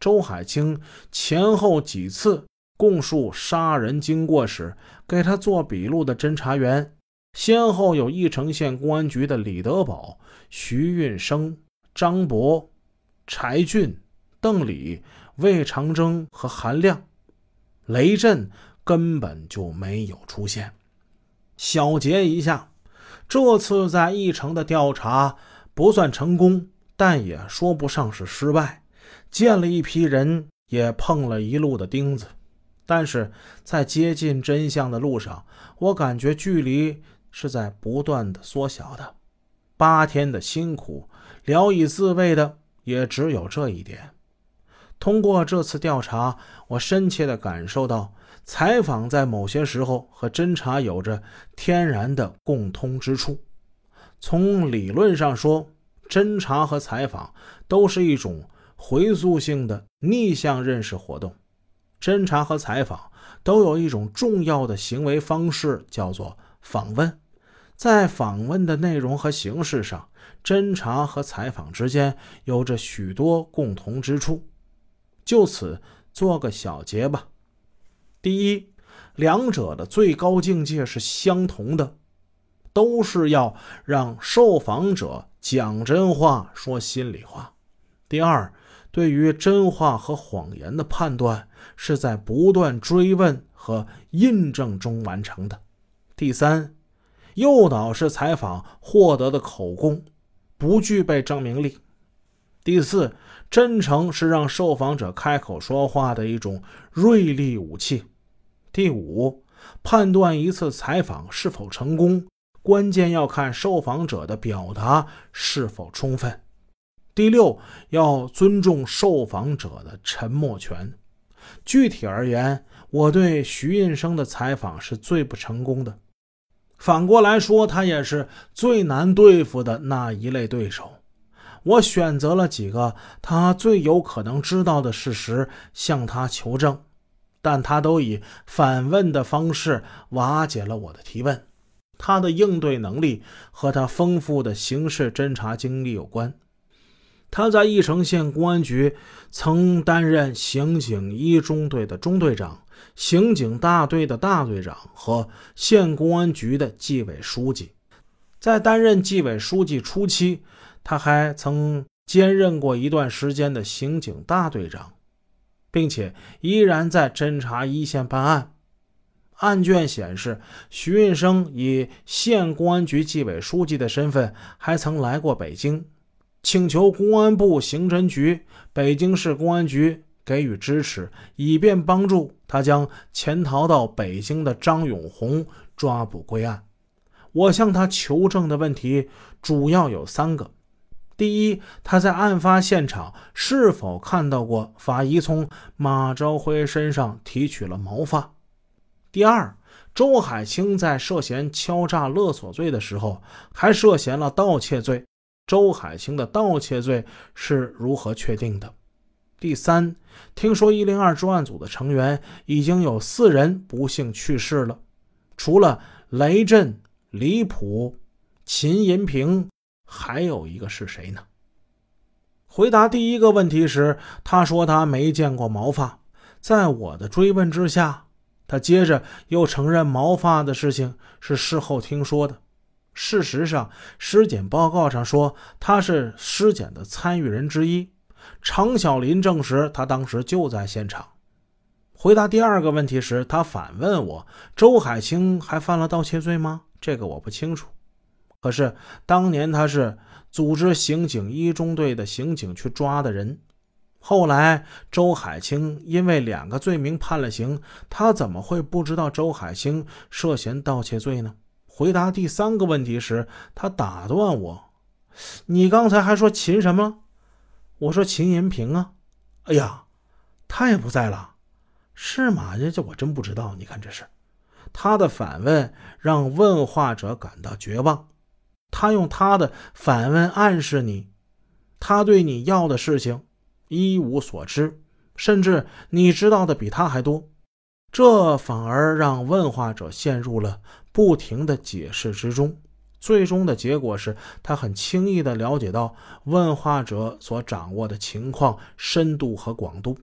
周海清前后几次供述杀人经过时，给他做笔录的侦查员，先后有义城县公安局的李德宝、徐运生、张博、柴俊、邓礼、魏长征和韩亮，雷震根本就没有出现。小结一下，这次在义城的调查不算成功，但也说不上是失败。见了一批人，也碰了一路的钉子，但是在接近真相的路上，我感觉距离是在不断的缩小的。八天的辛苦，聊以自慰的也只有这一点。通过这次调查，我深切的感受到，采访在某些时候和侦查有着天然的共通之处。从理论上说，侦查和采访都是一种。回溯性的逆向认识活动，侦查和采访都有一种重要的行为方式，叫做访问。在访问的内容和形式上，侦查和采访之间有着许多共同之处。就此做个小结吧。第一，两者的最高境界是相同的，都是要让受访者讲真话、说心里话。第二。对于真话和谎言的判断，是在不断追问和印证中完成的。第三，诱导式采访获得的口供不具备证明力。第四，真诚是让受访者开口说话的一种锐利武器。第五，判断一次采访是否成功，关键要看受访者的表达是否充分。第六，要尊重受访者的沉默权。具体而言，我对徐运生的采访是最不成功的。反过来说，他也是最难对付的那一类对手。我选择了几个他最有可能知道的事实向他求证，但他都以反问的方式瓦解了我的提问。他的应对能力和他丰富的刑事侦查经历有关。他在义城县公安局曾担任刑警一中队的中队长、刑警大队的大队长和县公安局的纪委书记。在担任纪委书记初期，他还曾兼任过一段时间的刑警大队长，并且依然在侦查一线办案。案卷显示，徐运生以县公安局纪委书记的身份，还曾来过北京。请求公安部刑侦局、北京市公安局给予支持，以便帮助他将潜逃到北京的张永红抓捕归案。我向他求证的问题主要有三个：第一，他在案发现场是否看到过法医从马朝辉身上提取了毛发；第二，周海清在涉嫌敲诈勒索罪的时候，还涉嫌了盗窃罪。周海清的盗窃罪是如何确定的？第三，听说一零二专案组的成员已经有四人不幸去世了，除了雷震、李普、秦银平，还有一个是谁呢？回答第一个问题时，他说他没见过毛发。在我的追问之下，他接着又承认毛发的事情是事后听说的。事实上，尸检报告上说他是尸检的参与人之一。常小林证实，他当时就在现场。回答第二个问题时，他反问我：“周海清还犯了盗窃罪吗？”这个我不清楚。可是当年他是组织刑警一中队的刑警去抓的人。后来周海清因为两个罪名判了刑，他怎么会不知道周海清涉嫌盗窃罪呢？回答第三个问题时，他打断我：“你刚才还说秦什么？”我说：“秦延平啊。”哎呀，他也不在了，是吗？这这我真不知道。你看这是，他的反问让问话者感到绝望。他用他的反问暗示你，他对你要的事情一无所知，甚至你知道的比他还多。这反而让问话者陷入了不停的解释之中，最终的结果是他很轻易的了解到问话者所掌握的情况深度和广度。